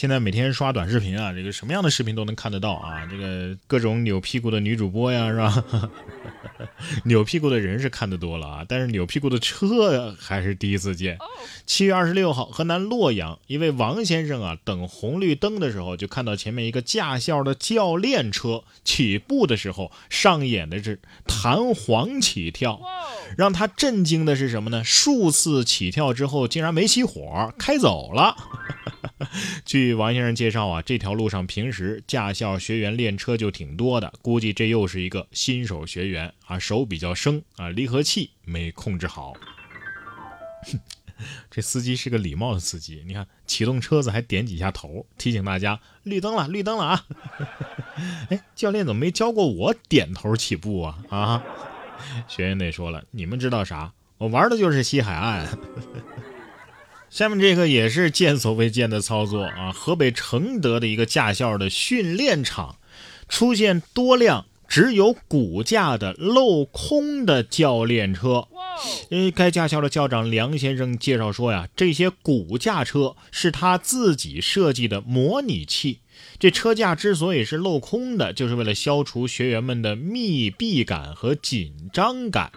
现在每天刷短视频啊，这个什么样的视频都能看得到啊，这个各种扭屁股的女主播呀，是吧？扭屁股的人是看得多了啊，但是扭屁股的车还是第一次见。七月二十六号，河南洛阳一位王先生啊，等红绿灯的时候，就看到前面一个驾校的教练车起步的时候，上演的是弹簧起跳。让他震惊的是什么呢？数次起跳之后，竟然没熄火，开走了。据王先生介绍啊，这条路上平时驾校学员练车就挺多的，估计这又是一个新手学员啊，手比较生啊，离合器没控制好。这司机是个礼貌的司机，你看启动车子还点几下头，提醒大家绿灯了，绿灯了啊！哎，教练怎么没教过我点头起步啊？啊，学员得说了，你们知道啥？我玩的就是西海岸。下面这个也是见所未见的操作啊！河北承德的一个驾校的训练场，出现多辆只有骨架的镂空的教练车。呃，该驾校的校长梁先生介绍说呀，这些骨架车是他自己设计的模拟器。这车架之所以是镂空的，就是为了消除学员们的密闭感和紧张感。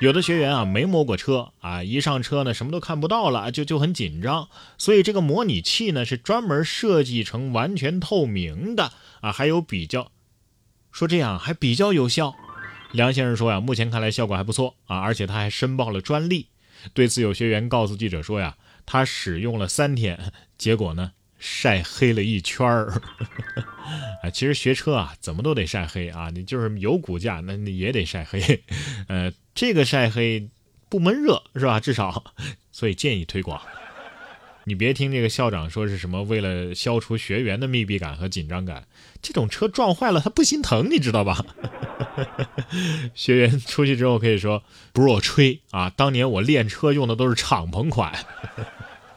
有的学员啊没摸过车啊，一上车呢什么都看不到了，就就很紧张。所以这个模拟器呢是专门设计成完全透明的啊，还有比较说这样还比较有效。梁先生说呀，目前看来效果还不错啊，而且他还申报了专利。对此，有学员告诉记者说呀，他使用了三天，结果呢晒黑了一圈儿。啊，其实学车啊怎么都得晒黑啊，你就是有骨架那你也得晒黑，呃。这个晒黑不闷热是吧？至少，所以建议推广。你别听这个校长说是什么为了消除学员的密闭感和紧张感，这种车撞坏了他不心疼，你知道吧？学员出去之后可以说不是我吹啊，当年我练车用的都是敞篷款。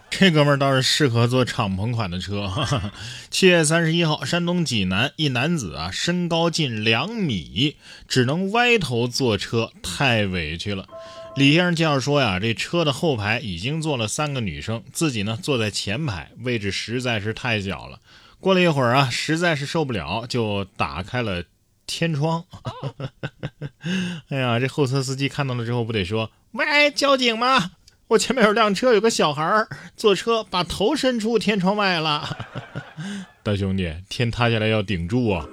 这哥们儿倒是适合坐敞篷款的车。七月三十一号，山东济南一男子啊，身高近两米，只能歪头坐车，太委屈了。李先生介绍说呀，这车的后排已经坐了三个女生，自己呢坐在前排，位置实在是太小了。过了一会儿啊，实在是受不了，就打开了天窗。哎呀，这后车司机看到了之后，不得说：“喂，交警吗？”我前面有辆车，有个小孩坐车，把头伸出天窗外了。大兄弟，天塌下来要顶住啊！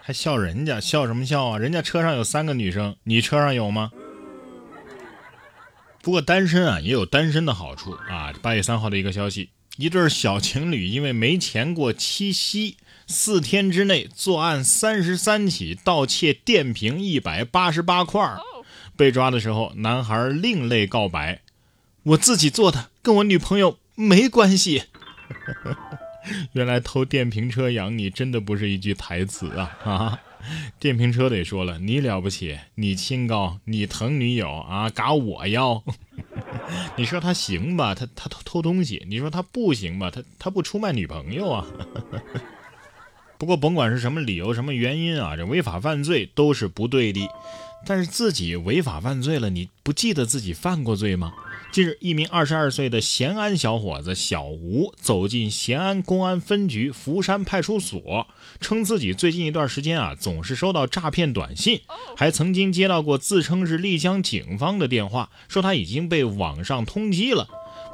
还笑人家，笑什么笑啊？人家车上有三个女生，你车上有吗？不过单身啊，也有单身的好处啊。八月三号的一个消息，一对小情侣因为没钱过七夕，四天之内作案三十三起，盗窃电瓶一百八十八块。被抓的时候，男孩另类告白：“我自己做的，跟我女朋友没关系。”原来偷电瓶车养你，真的不是一句台词啊！啊，电瓶车得说了，你了不起，你清高，你疼女友啊，嘎我要。你说他行吧，他他偷偷东西；你说他不行吧，他他不出卖女朋友啊。不过甭管是什么理由、什么原因啊，这违法犯罪都是不对的。但是自己违法犯罪了，你不记得自己犯过罪吗？近日，一名二十二岁的咸安小伙子小吴走进咸安公安分局福山派出所，称自己最近一段时间啊总是收到诈骗短信，还曾经接到过自称是丽江警方的电话，说他已经被网上通缉了。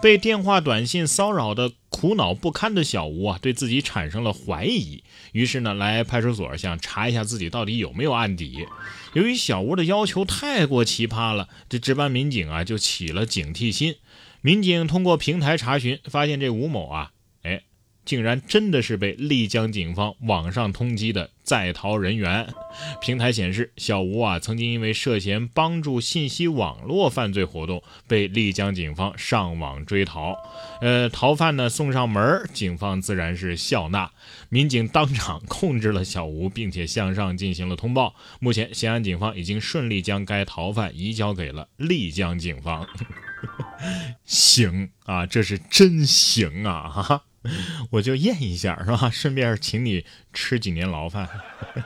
被电话短信骚扰的苦恼不堪的小吴啊，对自己产生了怀疑，于是呢，来派出所想查一下自己到底有没有案底。由于小吴的要求太过奇葩了，这值班民警啊就起了警惕心。民警通过平台查询，发现这吴某啊。竟然真的是被丽江警方网上通缉的在逃人员。平台显示，小吴啊曾经因为涉嫌帮助信息网络犯罪活动，被丽江警方上网追逃。呃，逃犯呢送上门，警方自然是笑纳。民警当场控制了小吴，并且向上进行了通报。目前，咸安警方已经顺利将该逃犯移交给了丽江警方。行啊，这是真行啊！哈哈。我就验一下，是吧？顺便请你吃几年牢饭。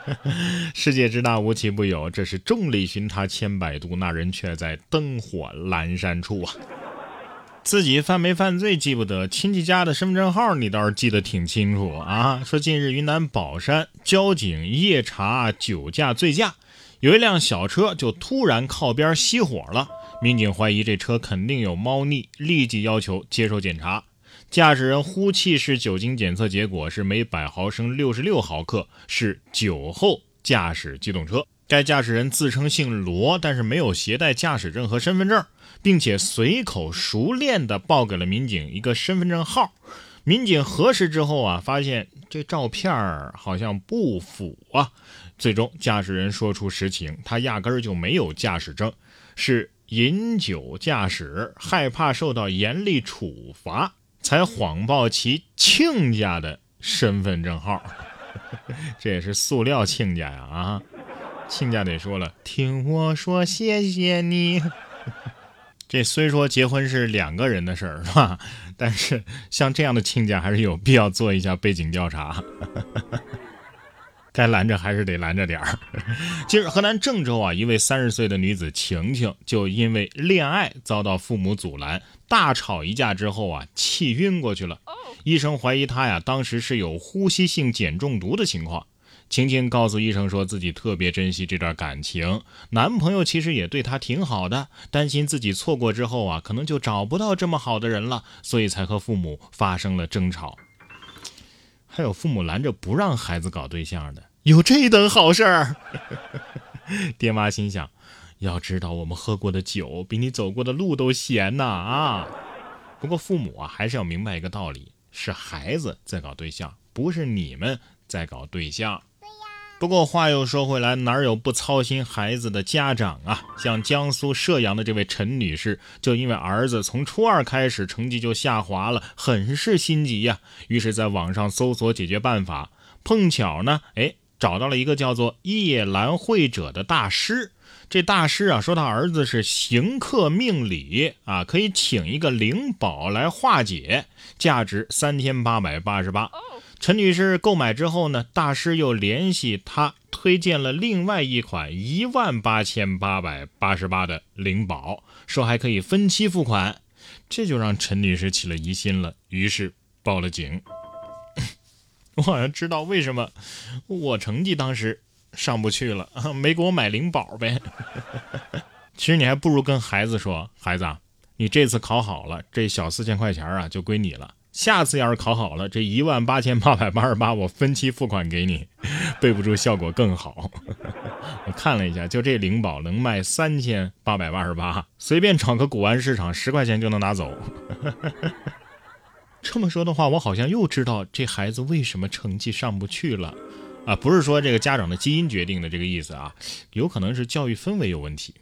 世界之大，无奇不有。这是众里寻他千百度，那人却在灯火阑珊处啊！自己犯没犯罪记不得，亲戚家的身份证号你倒是记得挺清楚啊。说近日云南保山交警夜查酒驾醉驾，有一辆小车就突然靠边熄火了，民警怀疑这车肯定有猫腻，立即要求接受检查。驾驶人呼气式酒精检测结果是每百毫升六十六毫克，是酒后驾驶机动车。该驾驶人自称姓罗，但是没有携带驾驶证和身份证，并且随口熟练地报给了民警一个身份证号。民警核实之后啊，发现这照片好像不符啊。最终，驾驶人说出实情，他压根儿就没有驾驶证，是饮酒驾驶，害怕受到严厉处罚，才谎报其亲家的身份证号。这也是塑料亲家呀啊！亲家得说了，听我说，谢谢你。这虽说结婚是两个人的事儿，是吧？但是像这样的亲家，还是有必要做一下背景调查。该拦着还是得拦着点儿。近日，河南郑州啊，一位三十岁的女子晴晴，就因为恋爱遭到父母阻拦，大吵一架之后啊，气晕过去了。医生怀疑她呀，当时是有呼吸性碱中毒的情况。晴晴告诉医生，说自己特别珍惜这段感情，男朋友其实也对她挺好的，担心自己错过之后啊，可能就找不到这么好的人了，所以才和父母发生了争吵。还有父母拦着不让孩子搞对象的，有这等好事儿？爹妈心想，要知道我们喝过的酒比你走过的路都咸呐啊！不过父母啊，还是要明白一个道理：是孩子在搞对象，不是你们在搞对象。不过话又说回来，哪有不操心孩子的家长啊？像江苏射阳的这位陈女士，就因为儿子从初二开始成绩就下滑了，很是心急呀。于是，在网上搜索解决办法，碰巧呢，哎，找到了一个叫做夜兰会者的大师。这大师啊，说他儿子是行客命理啊，可以请一个灵宝来化解，价值三千八百八十八。陈女士购买之后呢，大师又联系她推荐了另外一款一万八千八百八十八的灵宝，说还可以分期付款，这就让陈女士起了疑心了，于是报了警。我好像知道为什么我成绩当时上不去了，没给我买灵宝呗。其实你还不如跟孩子说，孩子，你这次考好了，这小四千块钱啊就归你了。下次要是考好了，这一万八千八百八十八我分期付款给你，备不住效果更好。我看了一下，就这灵宝能卖三千八百八十八，随便找个古玩市场十块钱就能拿走。这么说的话，我好像又知道这孩子为什么成绩上不去了啊！不是说这个家长的基因决定的这个意思啊，有可能是教育氛围有问题。